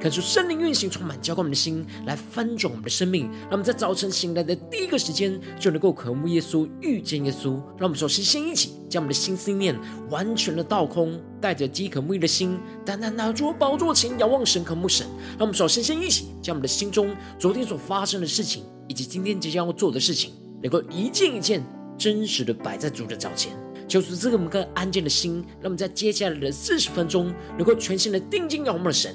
看出圣灵运行，充满浇灌我们的心，来翻转我们的生命。让我们在早晨醒来的第一个时间，就能够渴慕耶稣，遇见耶稣。让我们首先先一起将我们的心思念完全的倒空，带着饥渴慕义的心，单单拿出宝座前仰望神，渴慕神。让我们首先先一起将我们的心中昨天所发生的事情，以及今天即将要做的事情，能够一件一件真实的摆在主的脚前。求主赐给我们更安静的心，让我们在接下来的四十分钟，能够全心的定睛仰望神。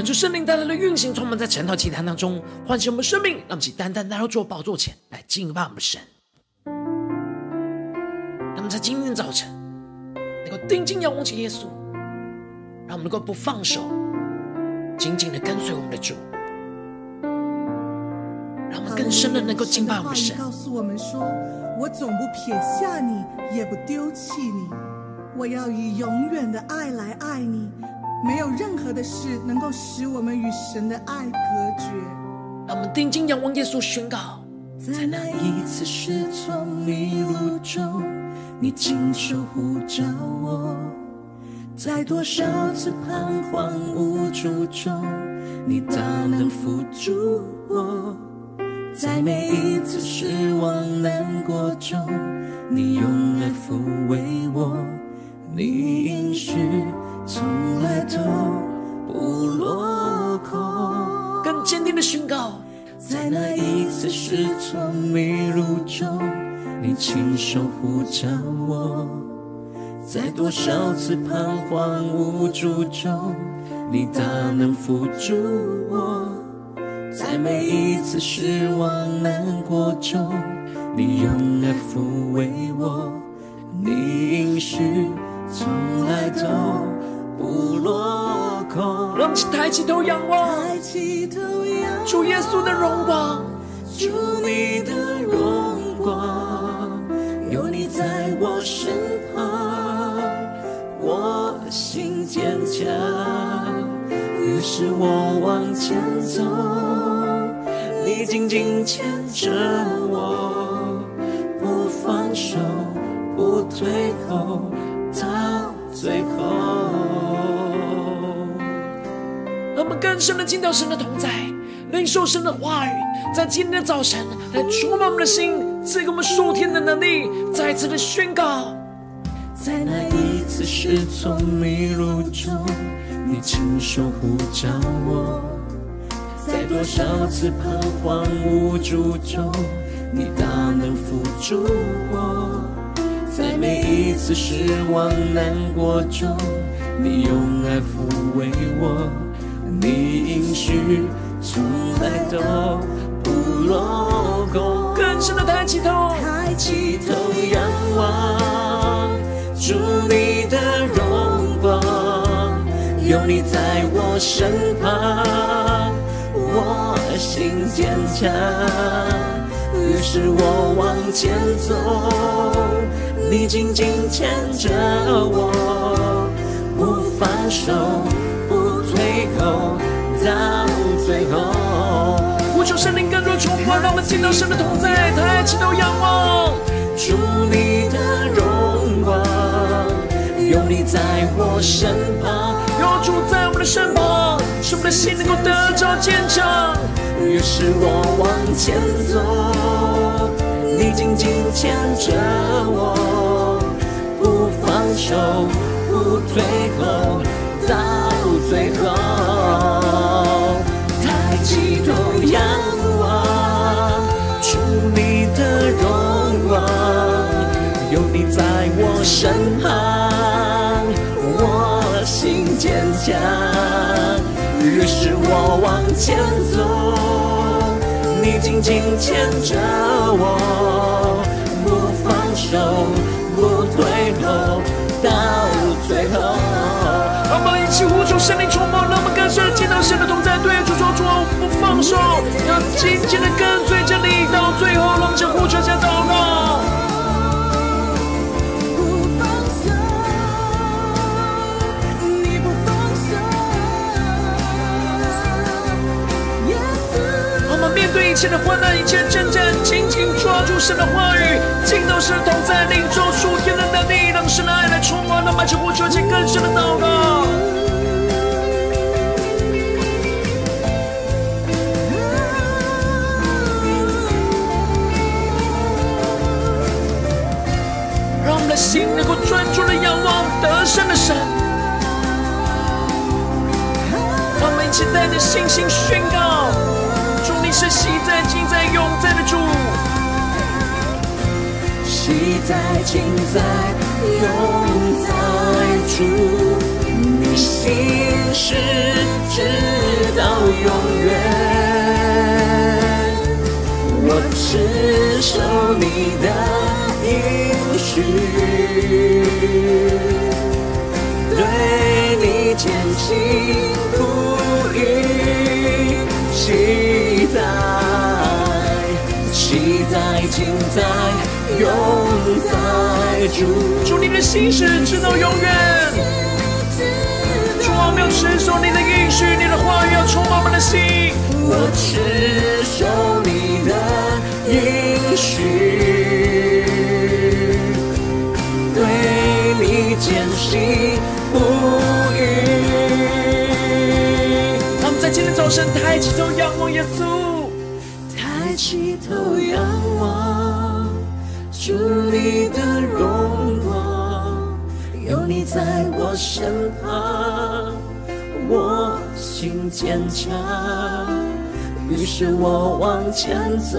恳求圣灵带来的运行，充满在晨祷祭坛当中，唤醒我们生命，让我们单单来到主宝座前来敬拜我们神。那么在今天早晨能够定睛仰望起耶稣，让我们能够不放手，紧紧的跟随我们的主，让我们更深的能够敬拜我们的神。告诉我们说：“我总不撇下你，也不丢弃你，我要以永远的爱来爱你。”没有任何的事能够使我们与神的爱隔绝。让我们定睛仰望耶稣，宣告：在那一次失聪迷路中，你亲手呼召我；在多少次彷徨无助中，你大能扶助我；在每一次失望难过中，你用爱抚慰我。你失聪迷路中，你亲手呼召我；在多少次彷徨无助中，你大能扶助我；在每一次失望难过中，你用爱抚慰我。你应许从来都。不落空，让我们抬起头仰望，主耶稣的荣光，主你的荣光，有你在我身旁，我心坚强，于是我往前走，你紧紧牵着我，不放手，不退后，到最后。让我们更深的进到神的同在，领受神的话语，在今天的早晨来触摸我们的心，赐给我们属天的能力，再次的宣告。在那一次失聪迷路中，你亲手呼召我；在多少次彷徨无助中，你大能扶助我；在每一次失望难过中，你用爱抚慰我。你应许从来都不落空，更深的抬起头，抬起头仰望，祝你的荣光，有你在我身旁，我心坚强，于是我往前走，你紧紧牵着我，不放手。不退后，到最后，呼求圣灵更多触摸，让我们见到神的同在，抬起头仰望，主你的荣光，有你在我身旁，有主在我们的身旁，使我们的心能够得着坚强。于是我往前走，你紧紧牵着我，不放手，不退后，到最后。抬起头仰望，主你的荣光，有你在我身旁，我心坚强。于是我往前走，你紧紧牵着我，不放手，不退后，到最后。让我们一起呼求圣灵充满，让我们更深的见到神的同在，对主说主，不放手，要紧紧的跟随着你，到最后，让我们呼求下祷告。对一切的患难，一切的征战，紧紧抓住神的话语，进到神同在，领受属天的，神的爱来充满，让满求呼求，进更深的祷告。让我们的心能够专注的仰望得胜的神，让我们一起带着信心宣告。你是昔在、今在、永在的主，昔在、今在、永在主，你心事直到永远。我持守你的应许，对你坚心不移。期待，期待，今在，永在主。主，你的心是直到永远。主，我们要持守你的应许，你的话语要充满我们的心。我持守你的应许，对你坚信不移。今天早晨，抬起头仰望耶稣，抬起头仰望，主你的荣光，有你在我身旁，我心坚强。于是我往前走，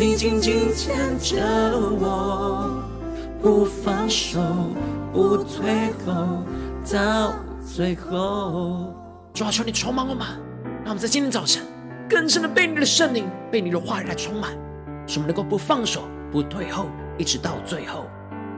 你紧紧牵着我，不放手，不退后，到最后。主啊，求你充满我们，让我们在今天早晨更深的被你的圣灵、被你的话语来充满，使我们能够不放手、不退后，一直到最后。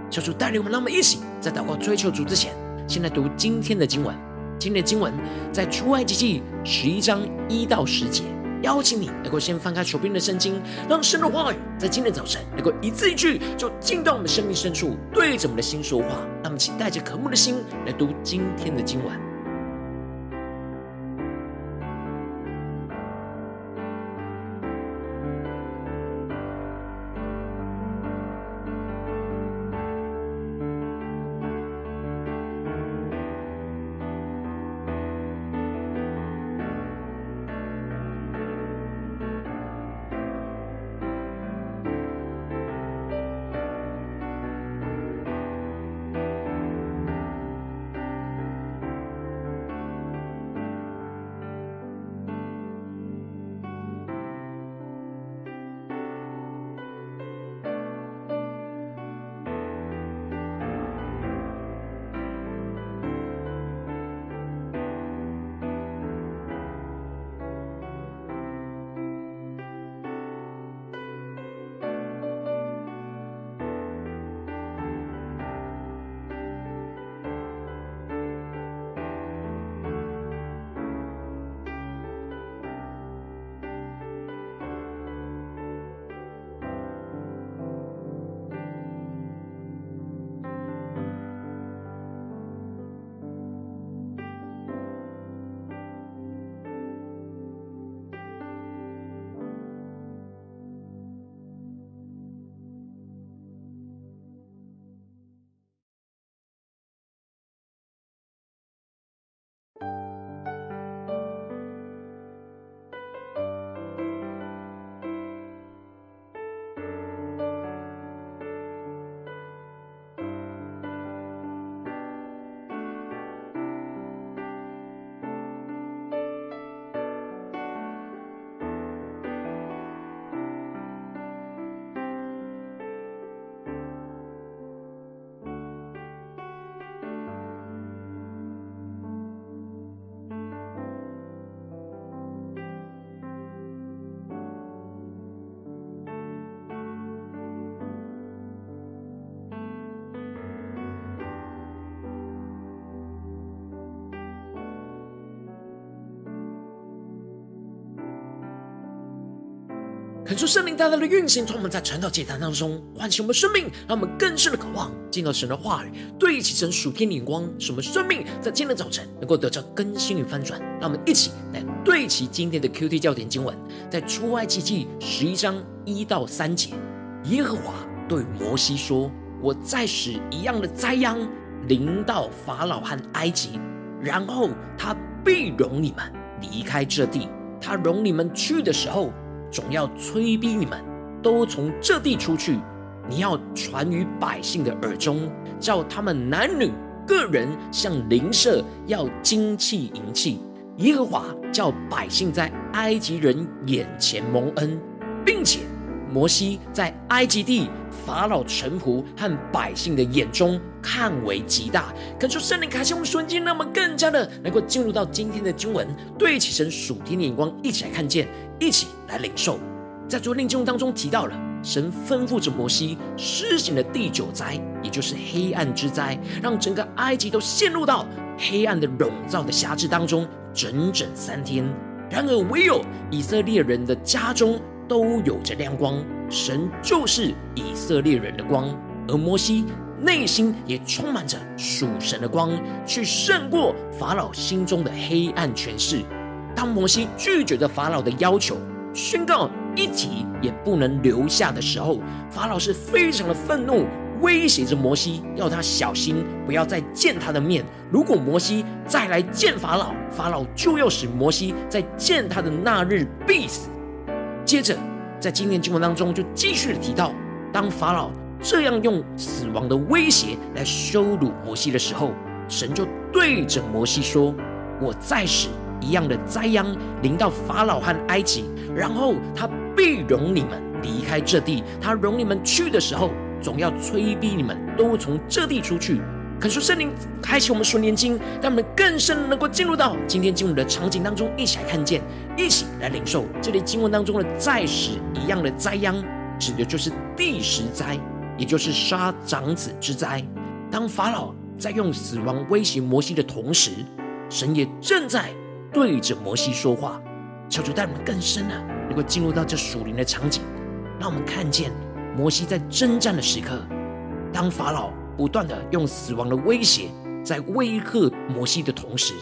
求主带领我们，让我们一起在祷告追求主之前，先来读今天的经文。今天的经文在出埃及记十一章一到十节。邀请你能够先翻开手边的圣经，让神的话语在今天早晨能够一字一句就进到我们生命深处，对着我们的心说话。那么请带着渴慕的心来读今天的经文。恳求圣灵大大的运行，从我们在传道祭坛当中唤醒我们生命，让我们更深的渴望进到神的话语，对齐神属天的眼光，使我们生命在今天早晨能够得到更新与翻转。让我们一起来对齐今天的 QT 教点经文，在出埃及记十一章一到三节，耶和华对摩西说：“我再使一样的灾殃临到法老和埃及，然后他必容你们离开这地。他容你们去的时候。”总要催逼你们都从这地出去。你要传于百姓的耳中，叫他们男女个人向邻舍要金器银器。耶和华叫百姓在埃及人眼前蒙恩，并且摩西在埃及地法老臣仆和百姓的眼中看为极大。恳求圣灵卡西我们瞬间，让我们更加的能够进入到今天的经文，对起神属天的眼光，一起来看见。一起来领受，在昨天经文当中提到了，神吩咐着摩西施行的第九灾，也就是黑暗之灾，让整个埃及都陷入到黑暗的笼罩的辖制当中，整整三天。然而，唯有以色列人的家中都有着亮光，神就是以色列人的光，而摩西内心也充满着属神的光，去胜过法老心中的黑暗权势。当摩西拒绝着法老的要求，宣告一滴也不能留下的时候，法老是非常的愤怒，威胁着摩西，要他小心不要再见他的面。如果摩西再来见法老，法老就要使摩西在见他的那日必死。接着，在今天经文当中就继续的提到，当法老这样用死亡的威胁来羞辱摩西的时候，神就对着摩西说：“我再使。”一样的灾殃临到法老和埃及，然后他必容你们离开这地。他容你们去的时候，总要催逼你们都从这地出去。恳求圣灵开启我们属灵经，让我们更深能够进入到今天经文的场景当中，一起来看见，一起来领受这里经文当中的在使一样的灾殃，指的就是第十灾，也就是杀长子之灾。当法老在用死亡威胁摩西的同时，神也正在。对着摩西说话，求主带我们更深的能够进入到这属灵的场景，让我们看见摩西在征战的时刻，当法老不断的用死亡的威胁在威吓摩西的同时，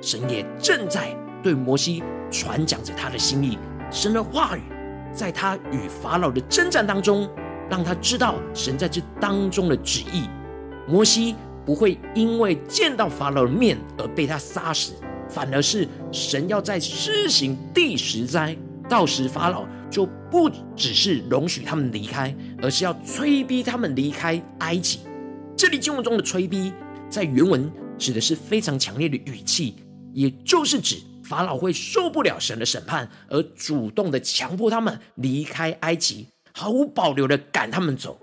神也正在对摩西传讲着他的心意。神的话语在他与法老的征战当中，让他知道神在这当中的旨意。摩西不会因为见到法老的面而被他杀死。反而是神要在施行第十灾，到时法老就不只是容许他们离开，而是要催逼他们离开埃及。这里经文中的催逼，在原文指的是非常强烈的语气，也就是指法老会受不了神的审判，而主动的强迫他们离开埃及，毫无保留的赶他们走。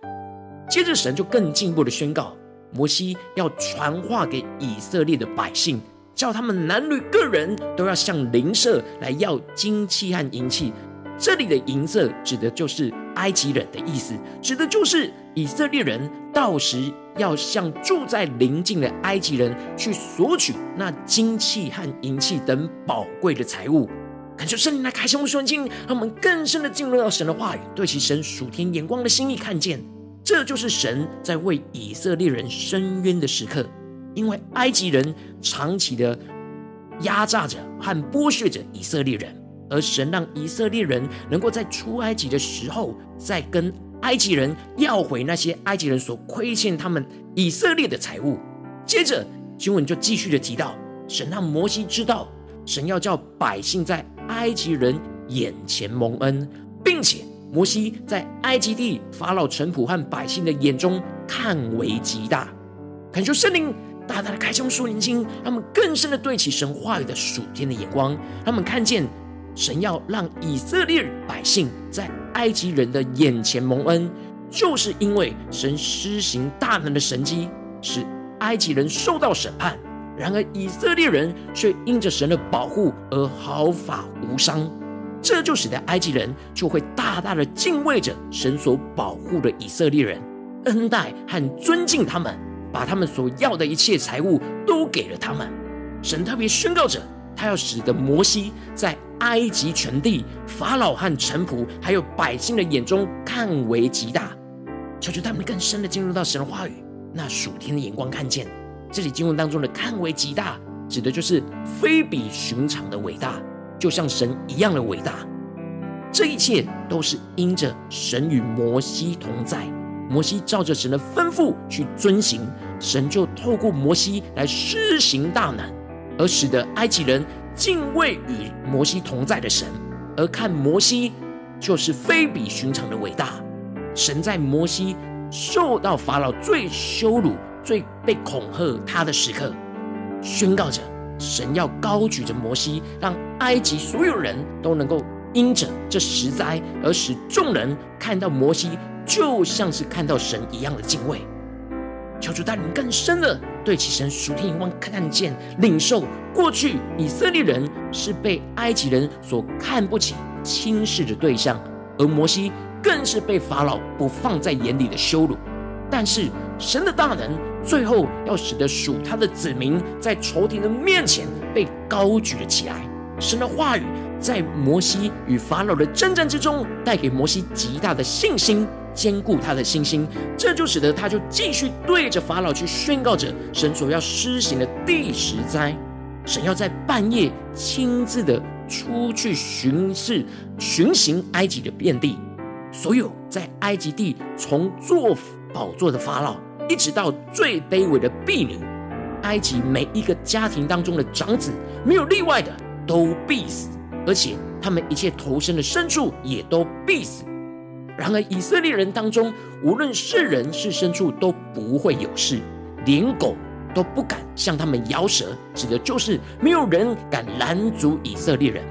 接着神就更进一步的宣告，摩西要传话给以色列的百姓。叫他们男女个人都要向邻舍来要金器和银器。这里的银色指的就是埃及人的意思，指的就是以色列人到时要向住在邻近的埃及人去索取那金器和银器等宝贵的财物。恳求圣灵来开启我们属灵，让我们更深的进入到神的话语，对其神属天眼光的心意看见，这就是神在为以色列人伸冤的时刻。因为埃及人长期的压榨着和剥削着以色列人，而神让以色列人能够在出埃及的时候，再跟埃及人要回那些埃及人所亏欠他们以色列的财物。接着经文就继续的提到，神让摩西知道，神要叫百姓在埃及人眼前蒙恩，并且摩西在埃及地法老臣仆和百姓的眼中看为极大。恳求圣灵。大。大。的开启属灵心，他们更深的对起神话语的属天的眼光，他们看见神要让以色列百姓在埃及人的眼前蒙恩，就是因为神施行大能的神迹，使埃及人受到审判，然而以色列人却因着神的保护而毫发无伤，这就使得埃及人就会大大的敬畏着神所保护的以色列人，恩待和尊敬他们。把他们所要的一切财物都给了他们。神特别宣告着，他要使得摩西在埃及全地、法老和臣仆还有百姓的眼中看为极大。求求他们更深的进入到神的话语，那属天的眼光看见，这里经文当中的看为极大，指的就是非比寻常的伟大，就像神一样的伟大。这一切都是因着神与摩西同在，摩西照着神的吩咐去遵行，神就透过摩西来施行大能，而使得埃及人敬畏与摩西同在的神，而看摩西就是非比寻常的伟大。神在摩西受到法老最羞辱、最被恐吓他的时刻，宣告着神要高举着摩西，让埃及所有人都能够。因着这十灾，而使众人看到摩西，就像是看到神一样的敬畏。求主带领更深的对其神属天眼光看见、领受。过去以色列人是被埃及人所看不起、轻视的对象，而摩西更是被法老不放在眼里的羞辱。但是神的大能，最后要使得属他的子民在仇敌的面前被高举了起来。神的话语。在摩西与法老的征战之中，带给摩西极大的信心，坚固他的信心。这就使得他就继续对着法老去宣告着神所要施行的第十灾。神要在半夜亲自的出去巡视、巡行埃及的遍地，所有在埃及地从坐宝座的法老，一直到最卑微的婢女，埃及每一个家庭当中的长子，没有例外的，都必死。而且他们一切投身的牲畜也都必死。然而以色列人当中，无论是人是牲畜都不会有事，连狗都不敢向他们摇舌，指的就是没有人敢拦阻以色列人。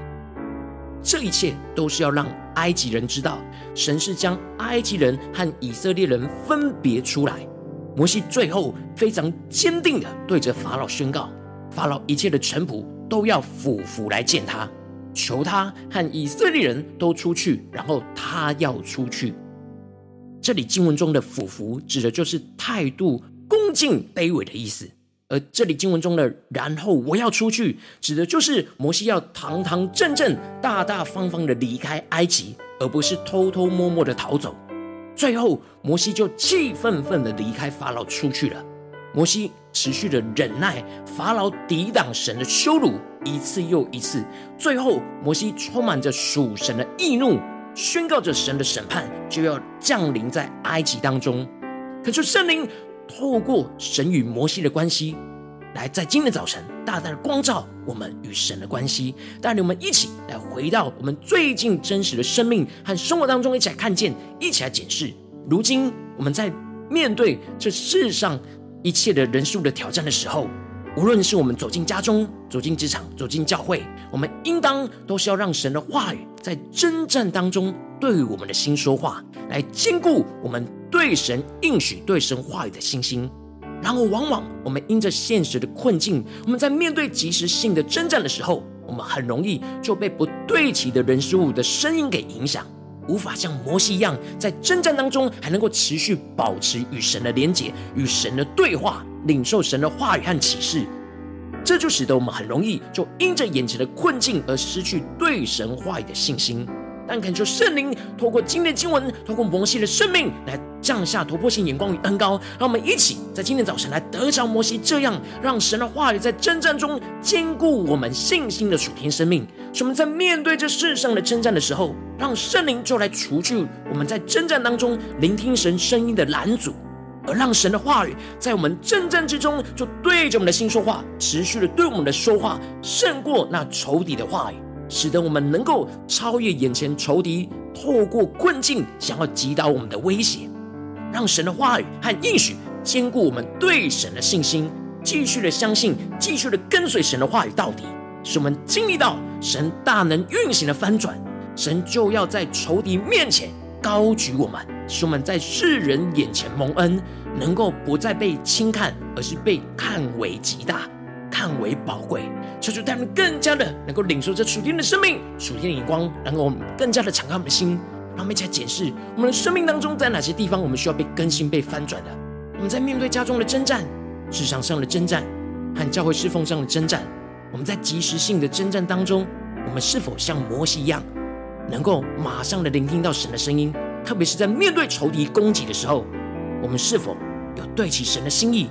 这一切都是要让埃及人知道，神是将埃及人和以色列人分别出来。摩西最后非常坚定的对着法老宣告：法老一切的臣仆都要俯伏来见他。求他和以色列人都出去，然后他要出去。这里经文中的俯伏，指的就是态度恭敬卑微的意思；而这里经文中的“然后我要出去”，指的就是摩西要堂堂正正、大大方方的离开埃及，而不是偷偷摸摸的逃走。最后，摩西就气愤愤的离开法老出去了。摩西持续的忍耐法老抵挡神的羞辱，一次又一次。最后，摩西充满着属神的义怒，宣告着神的审判就要降临在埃及当中。可是圣灵透过神与摩西的关系，来在今天早晨大大的光照我们与神的关系，带领我们一起来回到我们最近真实的生命和生活当中，一起来看见，一起来检视。如今我们在面对这世上。一切的人数的挑战的时候，无论是我们走进家中、走进职场、走进教会，我们应当都是要让神的话语在征战当中对于我们的心说话，来坚固我们对神应许、对神话语的信心。然而，往往我们因着现实的困境，我们在面对即时性的征战的时候，我们很容易就被不对齐的人事物的声音给影响。无法像摩西一样，在征战当中还能够持续保持与神的连结、与神的对话，领受神的话语和启示，这就使得我们很容易就因着眼前的困境而失去对神话语的信心。但恳求圣灵透过今天经文，透过摩西的生命来降下突破性眼光与恩膏，让我们一起在今天早晨来得着摩西这样，让神的话语在征战中坚固我们信心的属天生命。使我们在面对这世上的征战的时候，让圣灵就来除去我们在征战当中聆听神声音的拦阻，而让神的话语在我们征战之中就对着我们的心说话，持续的对我们的说话，胜过那仇敌的话语。使得我们能够超越眼前仇敌，透过困境想要击倒我们的威胁，让神的话语和应许坚固我们对神的信心，继续的相信，继续的跟随神的话语到底，使我们经历到神大能运行的翻转，神就要在仇敌面前高举我们，使我们在世人眼前蒙恩，能够不再被轻看，而是被看为极大。看为宝贵，求主带我们更加的能够领受这属天的生命、属天的眼光，然后我们更加的敞开我们的心，让我们一起来检视我们的生命当中，在哪些地方我们需要被更新、被翻转的。我们在面对家中的征战、职场上的征战和教会侍奉上的征战，我们在即时性的征战当中，我们是否像摩西一样，能够马上的聆听到神的声音？特别是在面对仇敌攻击的时候，我们是否有对齐神的心意，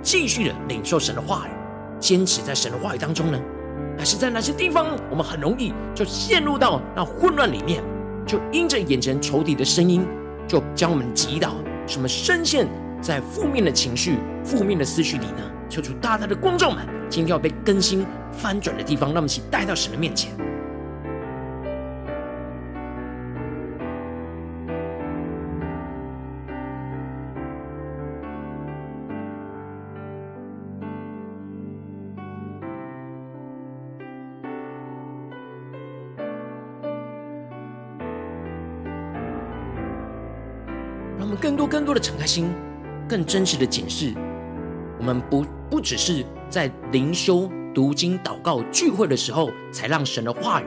继续的领受神的话语，坚持在神的话语当中呢？还是在哪些地方，我们很容易就陷入到那混乱里面，就因着眼前仇敌的声音，就将我们击倒，什么深陷在负面的情绪、负面的思绪里呢？求主大大的光照们，今天要被更新翻转的地方，让我们一起带到神的面前。更多、的敞开心，更真实的检视。我们不不只是在灵修、读经、祷告、聚会的时候，才让神的话语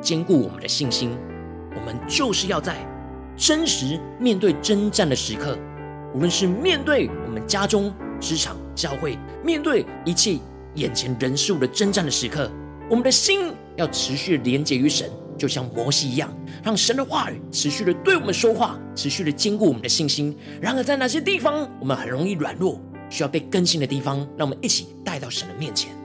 坚固我们的信心。我们就是要在真实面对征战的时刻，无论是面对我们家中、职场、教会，面对一切眼前人事物的征战的时刻，我们的心要持续连结于神。就像摩西一样，让神的话语持续的对我们说话，持续的坚固我们的信心。然而，在哪些地方我们很容易软弱，需要被更新的地方，让我们一起带到神的面前。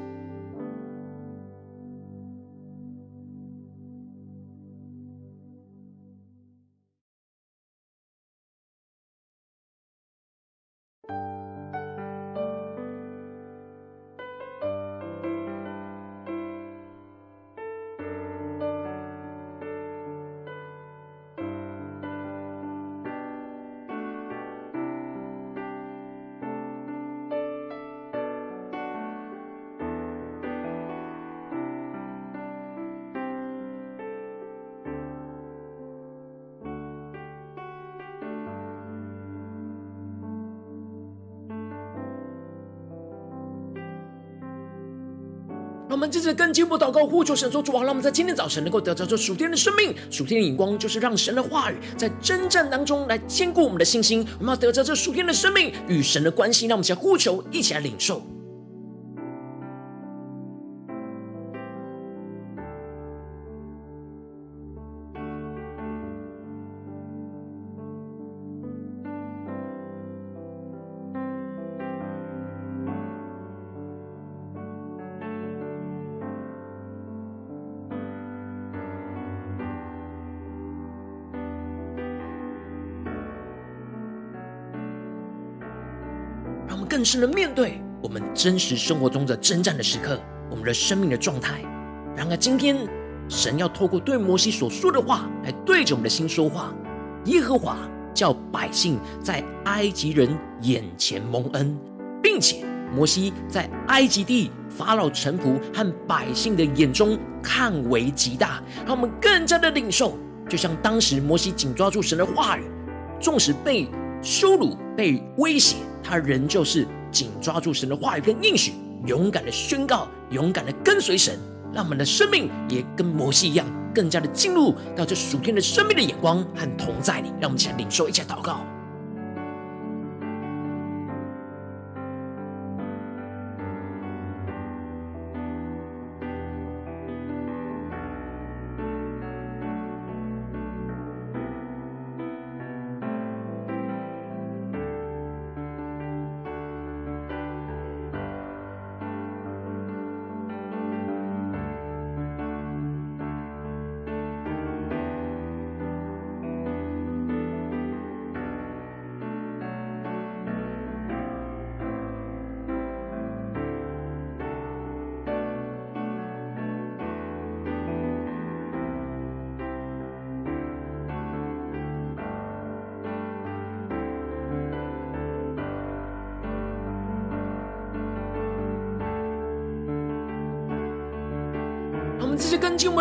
让我们接着更进一步祷告，呼求神说：“主啊，让我们在今天早晨能够得着这属天的生命、属天的眼光，就是让神的话语在征战当中来坚固我们的信心。我们要得着这属天的生命与神的关系，让我们一起来呼求，一起来领受。”更深的面对我们真实生活中的征战的时刻，我们的生命的状态。然而，今天神要透过对摩西所说的话，来对着我们的心说话。耶和华叫百姓在埃及人眼前蒙恩，并且摩西在埃及地法老臣仆和百姓的眼中看为极大，让我们更加的领受。就像当时摩西紧抓住神的话语，纵使被羞辱、被威胁。他仍旧是紧抓住神的话语跟应许，勇敢的宣告，勇敢的跟随神，让我们的生命也跟摩西一样，更加的进入到这属天的生命的眼光和同在里。让我们一起来领受，一起来祷告。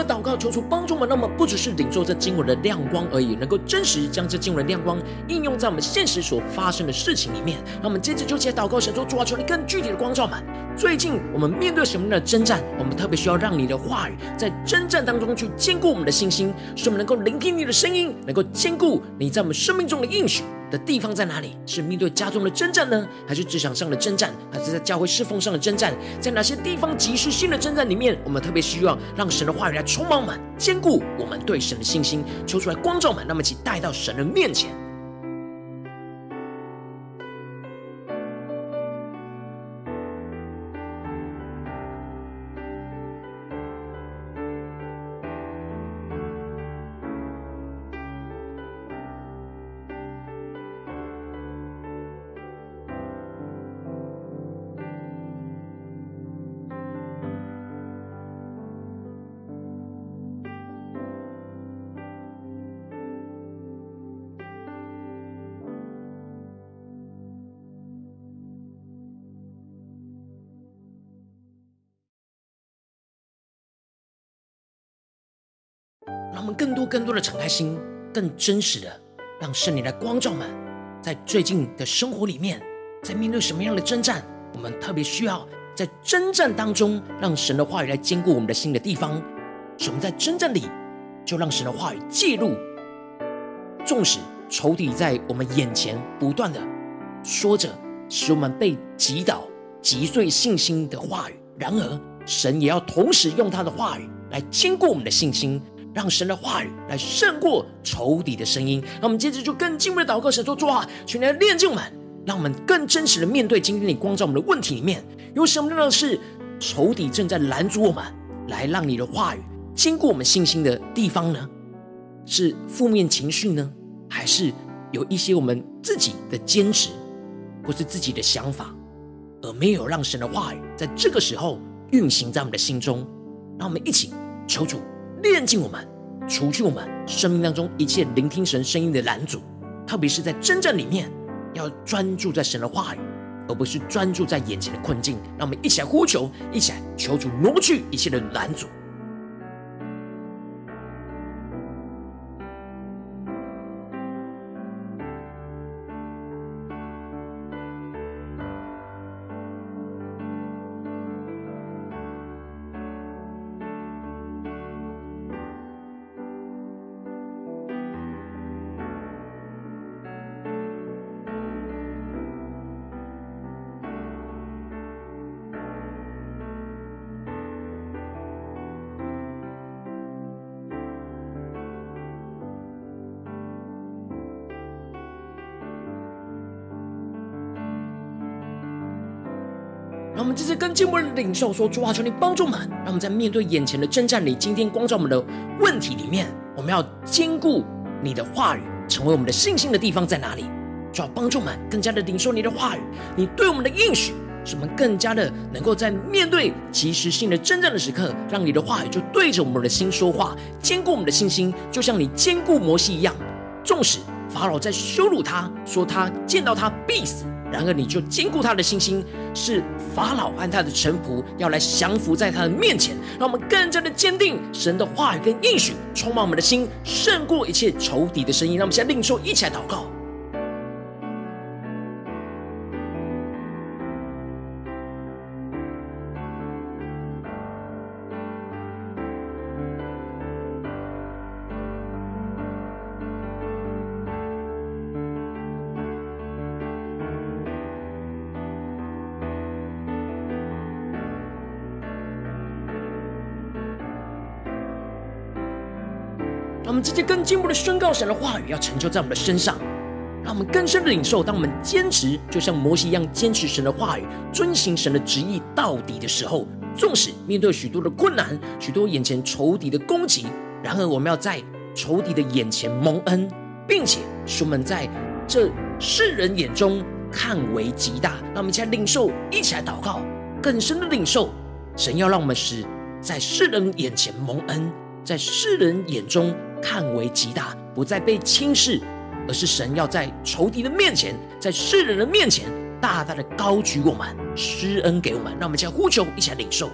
祷告，求主帮助我们，那么不只是领受这经文的亮光而已，能够真实将这经文的亮光应用在我们现实所发生的事情里面。那我们接着就起来祷告，神说：主啊，求你更具体的光照们。最近我们面对什么样的征战？我们特别需要让你的话语在征战当中去坚固我们的信心，使我们能够聆听你的声音，能够坚固你在我们生命中的应许。的地方在哪里？是面对家中的征战呢，还是职场上的征战，还是在教会侍奉上的征战？在哪些地方即时性的征战里面，我们特别希望让神的话语来充满我们，坚固我们对神的信心，求出来光照我们，那么请带到神的面前。更多、更多的敞开心，更真实的让圣灵来光照们。在最近的生活里面，在面对什么样的征战，我们特别需要在征战当中，让神的话语来坚固我们的心的地方。使我们在征战里，就让神的话语介入。纵使仇敌在我们眼前不断的说着，使我们被击倒、击碎信心的话语，然而神也要同时用他的话语来坚固我们的信心。让神的话语来胜过仇敌的声音。那我们接着就更进一步的祷告，神说：“主啊，请来炼净我们，让我们更真实的面对今天你光照我们的问题里面，有什么样的是仇敌正在拦阻我们，来让你的话语经过我们信心的地方呢？是负面情绪呢，还是有一些我们自己的坚持，或是自己的想法，而没有让神的话语在这个时候运行在我们的心中？让我们一起求主。”炼尽我们，除去我们生命当中一切聆听神声音的拦阻，特别是在征战里面，要专注在神的话语，而不是专注在眼前的困境。让我们一起来呼求，一起来求主挪去一切的拦阻。让我们这次跟进步的领袖说：主啊，求你帮助我们，让我们在面对眼前的征战里，今天光照我们的问题里面，我们要坚固你的话语，成为我们的信心的地方在哪里？主要帮助我们更加的领受你的话语，你对我们的应许，使我们更加的能够在面对即时性的征战的时刻，让你的话语就对着我们的心说话，坚固我们的信心，就像你坚固摩西一样。纵使法老在羞辱他，说他见到他必死。然而，你就坚固他的信心，是法老按他的臣仆要来降服在他的面前，让我们更加的坚定神的话语跟应许，充满我们的心，胜过一切仇敌的声音。让我们现在另受，一起来祷告。直接更进一步的宣告神的话语，要成就在我们的身上，让我们更深的领受。当我们坚持，就像摩西一样坚持神的话语，遵行神的旨意到底的时候，纵使面对许多的困难，许多眼前仇敌的攻击，然而我们要在仇敌的眼前蒙恩，并且使我们在这世人眼中看为极大。让我们一起来领受，一起来祷告，更深的领受。神要让我们使在世人眼前蒙恩，在世人眼中。看为极大，不再被轻视，而是神要在仇敌的面前，在世人的面前，大大的高举我们，施恩给我们。让我们一起来呼求，一起来领受。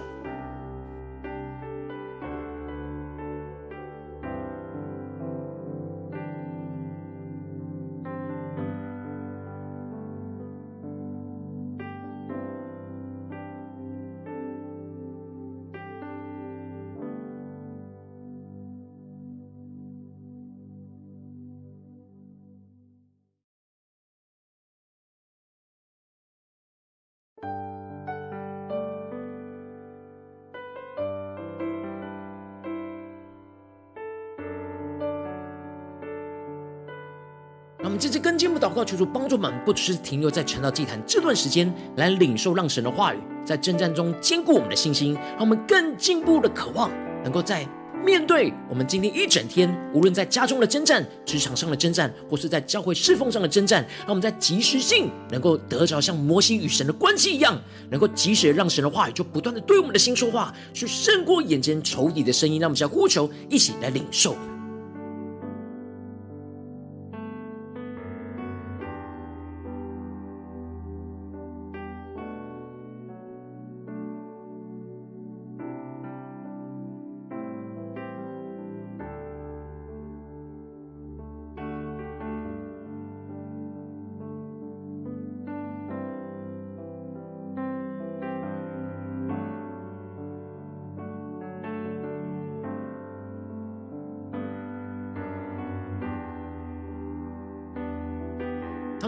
祷告，求主帮助我们，不只是停留在传道祭坛这段时间来领受，让神的话语在征战中坚固我们的信心，让我们更进步的渴望，能够在。面对我们今天一整天，无论在家中的征战、职场上的征战，或是在教会侍奉上的征战，让我们在及时性能够得着像摩西与神的关系一样，能够及时让神的话语就不断的对我们的心说话，去胜过眼前仇敌的声音。让我们向呼求，一起来领受。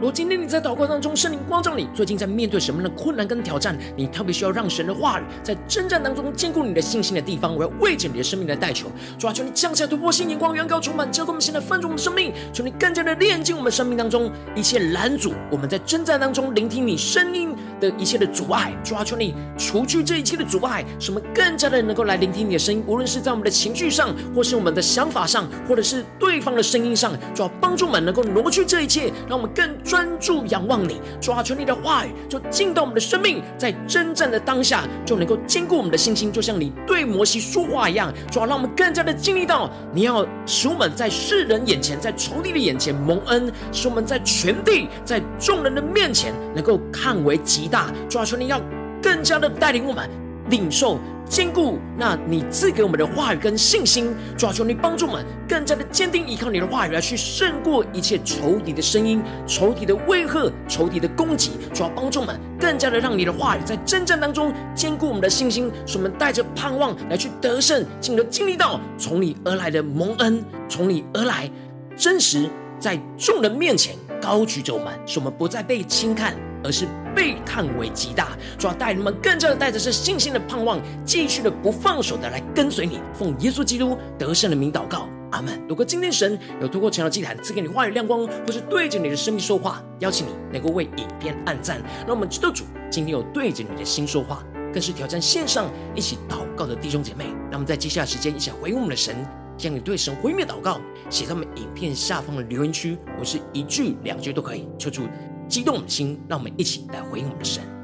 如今天你在祷告当中，圣灵光照你，最近在面对什么样的困难跟挑战？你特别需要让神的话语在征战当中坚固你的信心的地方，我要为着你的生命来代求。主啊，求你降下突破性眼光，远高充满，浇灌我们现在翻转的生命。求你更加的炼净我们生命当中一切拦阻我们在征战当中聆听你声音的一切的阻碍。主啊，求你除去这一切的阻碍，使我们更加的能够来聆听你的声音。无论是在我们的情绪上，或是我们的想法上，或者是对方的声音上，主啊，帮助我们能够挪去这一切，让我们更。专注仰望你，主啊，求你的话语就进到我们的生命，在征战的当下就能够坚固我们的信心，就像你对摩西说话一样。主啊，让我们更加的经历到，你要使我们在世人眼前，在仇敌的眼前蒙恩，使我们在全地，在众人的面前能够看为极大。主啊，求你要更加的带领我们领受。坚固那你赐给我们的话语跟信心，主啊，求你帮助我们更加的坚定依靠你的话语，来去胜过一切仇敌的声音、仇敌的威吓、仇敌的攻击。主啊，帮助我们更加的让你的话语在征战当中坚固我们的信心，使我们带着盼望来去得胜，进而经历到从你而来的蒙恩，从你而来真实在众人面前高举着我们，使我们不再被轻看。而是被看为极大，主要带领我们更加的带着是信心的盼望，继续的不放手的来跟随你，奉耶稣基督得胜的名祷告，阿门。如果今天神有透过晨祷祭坛赐给你话语亮光，或是对着你的生命说话，邀请你能够为影片按赞，让我们知道主今天有对着你的心说话，更是挑战线上一起祷告的弟兄姐妹。那我们在接下来时间一起回应我们的神，将你对神回应的祷告写在我们影片下方的留言区，我是一句两句都可以，求主。激动的心，让我们一起来回应我们的神。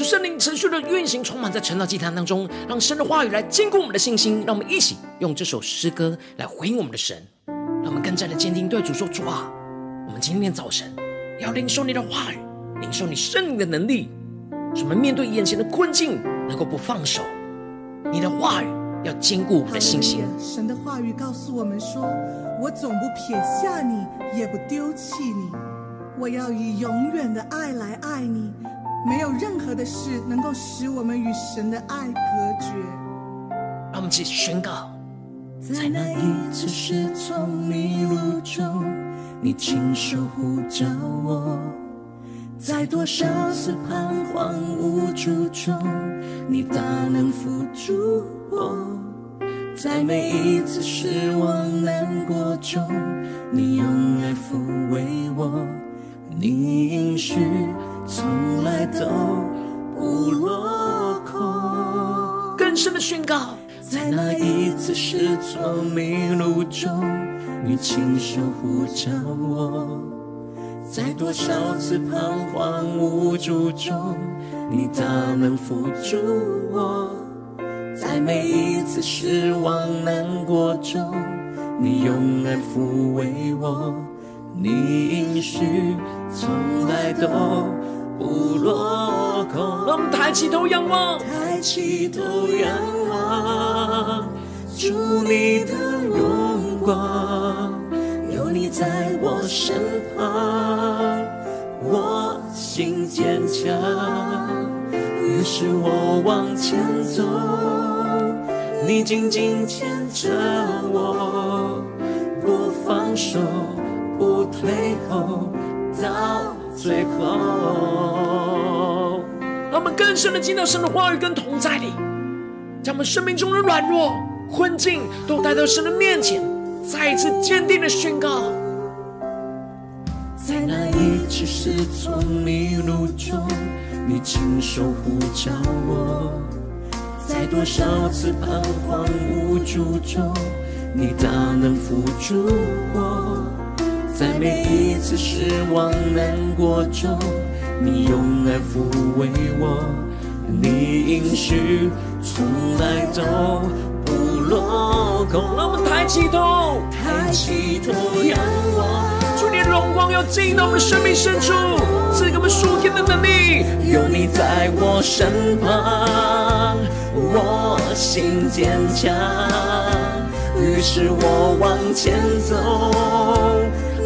求圣灵持续的运行，充满在晨祷祭坛当中，让神的话语来坚固我们的信心。让我们一起用这首诗歌来回应我们的神，让我们更加的坚定对主说：主啊，我们今天早晨要领受你的话语，领受你圣灵的能力，使我们面对眼前的困境能够不放手。你的话语要坚固我们的信心。神的话语告诉我们说：我总不撇下你，也不丢弃你，我要以永远的爱来爱你。没有任何的事能够使我们与神的爱隔绝。让我们继续宣告，在那一次是从迷路中，你亲手呼召我，在多少次彷徨无助中，你大能扶助我；在每一次失望难过中，你用爱抚慰我。你应许从来都不落空。更深的宣告，在那一次失措迷路中，你亲手护着我。在多少次彷徨无助中，你大能扶助我；在每一次失望难过中，你用爱抚慰我。你应许从来都不落空。让我们抬起头仰望，抬起头仰望，祝你的荣光。有你在我身旁，我心坚强，于是我往前走。你紧紧牵着我，不放手，不退后，到最后。让我们更深的进到神的话语跟同在里，将我们生命中的软弱、困境都带到神的面前。再一次坚定的宣告，在那一次失措迷路中，你亲手呼召我；在多少次彷徨无助中，你大能扶助我；在每一次失望难过中，你用爱抚慰我。你应许从来都不落空。让我们抬起头，抬起头仰望，主你的荣光要进到我们生命深处，赐给我们属天的能力。有你在我身旁，我心坚强，于是我往前走，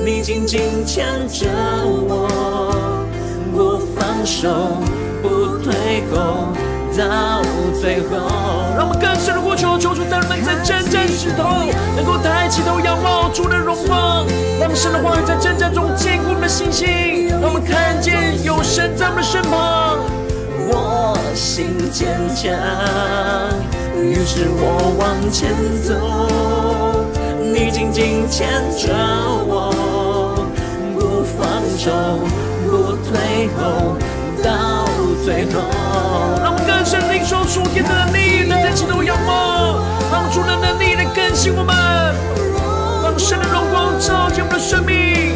你紧紧牵着我，不放手，不退后。到最后，让我们更深的呼求，求主带领我们在征战时头，能够抬起头仰望主的荣光，让神的话语在征战中坚固我们的信心，让我们看见有神在我们身旁。我心坚强，于是我往前走，紧紧牵着我，不放手，不退后，到最后。神领受属天的能力，在这起头仰望，让主的能力来更新我们，让神的荣光照进我们的生命。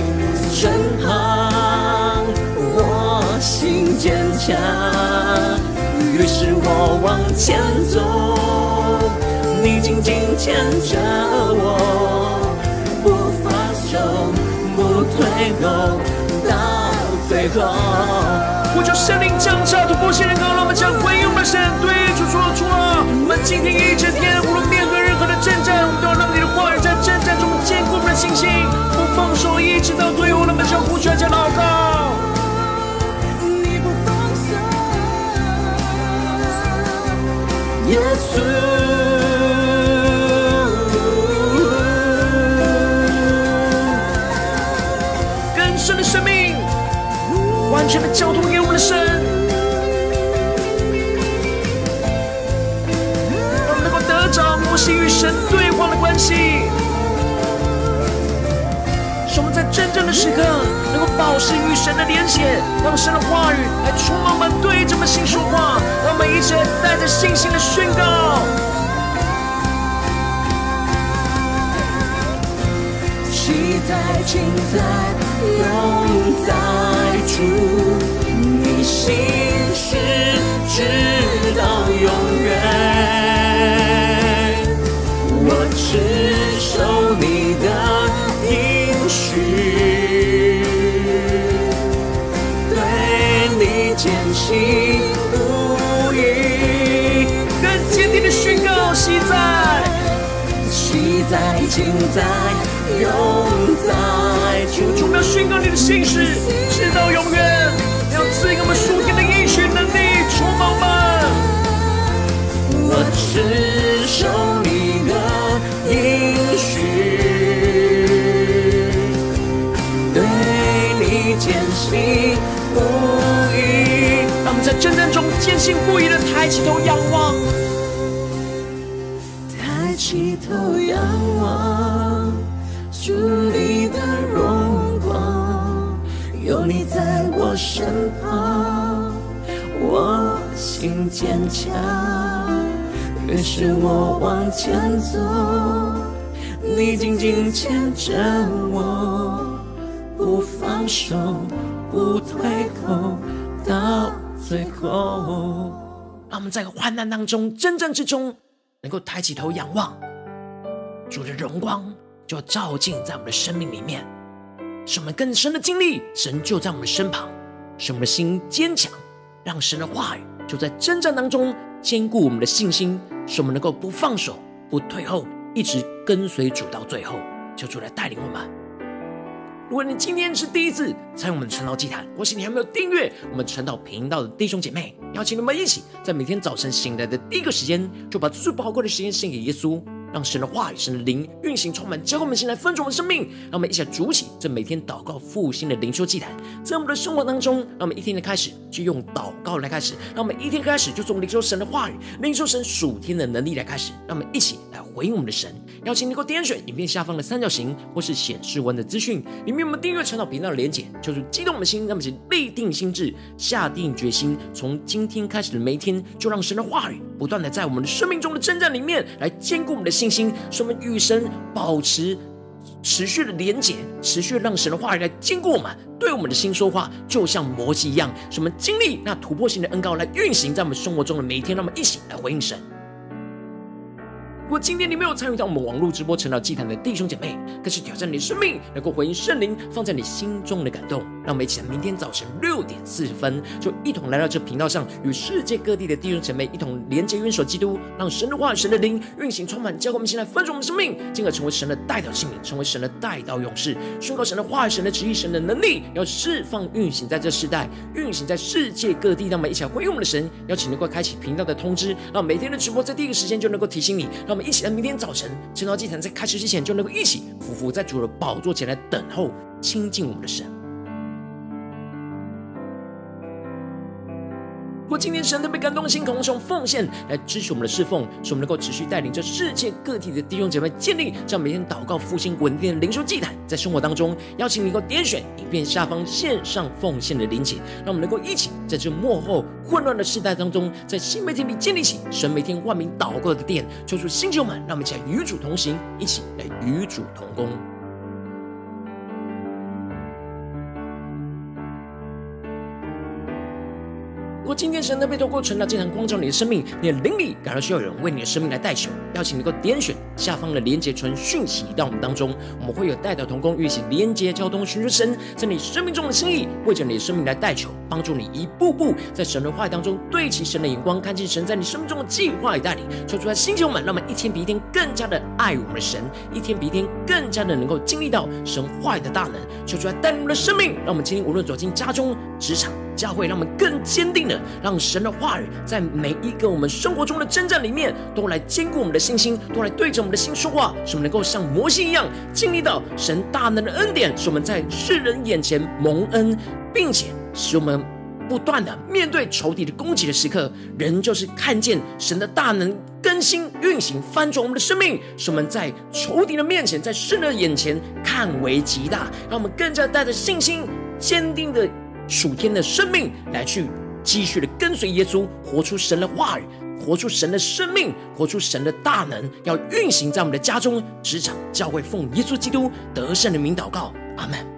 身旁，我心坚强，于是我往前走，你紧紧牵着我，不退后，到最后。我求圣灵降下突破性的高，让我们将回应我们的神对主说出啊！我们今天一整天，无论面对任何的征战，我们都要让你的话语在征战中坚固我们的信心，不放手，一直到最后。让我们将呼求全的交托给我们的神，让我们能够得着摩西与神对话的关系，使我们在真正的时刻能够保持与神的连结，让神的话语来触摸我们，对着我们心说话，让我们一起带着信心的宣告。期待，尽在，永在。主。你心事直到永远，我持守你的应许，对你坚信不疑，更坚定的宣告，昔在，昔在，今在，永。你的信实，直到永远。要赐给我们属天的应许能力，充满们。我持守你的应许，对你坚信不疑。让我们在征战中坚信不疑的抬起头仰望，抬起头仰望，心坚强，于是我往前走。你紧紧牵着我，不放手，不退后，到最后。让我们在患难当中、征战之中，能够抬起头仰望，主的荣光就照进在我们的生命里面，使我们更深的经历神就在我们身旁，使我们的心坚强，让神的话语就在征战当中坚固我们的信心，使我们能够不放手、不退后。一直跟随主到最后，求主来带领我们。如果你今天是第一次参与我们的晨祷祭坛，或是你还没有订阅我们晨祷频道的弟兄姐妹，邀请你们一起在每天早晨醒来的第一个时间，就把最宝贵的时间献给耶稣。让神的话语、神的灵运行充满，教会我们先来分盛我们的生命。让我们一起来筑起这每天祷告复兴的灵修祭坛，在我们的生活当中，让我们一天的开始就用祷告来开始。让我们一天开始就从领受神的话语、领受神属天的能力来开始。让我们一起来回应我们的神。邀请你给我点选影片下方的三角形，或是显示文的资讯里面，我们订阅晨祷频道的连结，就是激动我们的心。让我们一起立定心志，下定决心，从今天开始的每一天，就让神的话语不断的在我们的生命中的征战里面来坚固我们的。信心，使我们与神保持持续的连结，持续让神的话语来经过我们，对我们的心说话，就像摩西一样，使我们经历那突破性的恩膏来运行在我们生活中的每一天。那么一起来回应神。如果今天你没有参与到我们网络直播晨祷祭坛的弟兄姐妹，更是挑战你的生命，能够回应圣灵放在你心中的感动。让我们一起在明天早晨六点四十分，就一同来到这频道上，与世界各地的弟兄姐妹一同连接、元首基督，让神的话、神的灵运行充满，教会我们现在分盛我们生命，进而成为神的代表、性命，成为神的代祷勇士，宣告神的话、神的旨意、神的能力，要释放运行在这世代，运行在世界各地。让我们一起来回应我们的神，邀请能够开启频道的通知，让每天的直播在第一个时间就能够提醒你。让我们一起在明天早晨晨祷祭坛在开始之前，就能够一起匍匐在主的宝座前来等候亲近我们的神。如果今天神特别感动的心，渴望用奉献来支持我们的侍奉，使我们能够持续带领着世界各地的弟兄姐妹建立这样每天祷告复兴稳定的灵修祭坛，在生活当中，邀请你能够点选影片下方线上奉献的灵结，让我们能够一起在这幕后混乱的时代当中，在新媒体里建立起神每天万名祷告的殿，抽出新旧们，让我们一起来与主同行，一起来与主同工。如果今天神特别透过传道经常光照你的生命，你的灵里感到需要有人为你的生命来代求，邀请你能够点选下方的连结传讯息到我们当中，我们会有代祷同工一起连结交通，寻求神在你生命中的心意，为着你的生命来代求，帮助你一步步在神的话语当中对齐神的眼光，看见神在你生命中的计划与带领，说出来星球们，让我们一天比一天更加的爱我们的神，一天比一天更加的能够经历到神话语的大能，说出来带领我们的生命，让我们今天无论走进家中、职场。教会让我们更坚定的，让神的话语在每一个我们生活中的征战里面，都来坚固我们的信心，都来对着我们的心说话，使我们能够像摩西一样，经历到神大能的恩典，使我们在世人眼前蒙恩，并且使我们不断的面对仇敌的攻击的时刻，人就是看见神的大能更新运行翻转我们的生命，使我们在仇敌的面前，在世人的眼前看为极大，让我们更加带着信心，坚定的。属天的生命来去继续的跟随耶稣，活出神的话语，活出神的生命，活出神的大能，要运行在我们的家中、职场、教会，奉耶稣基督得胜的名祷告，阿门。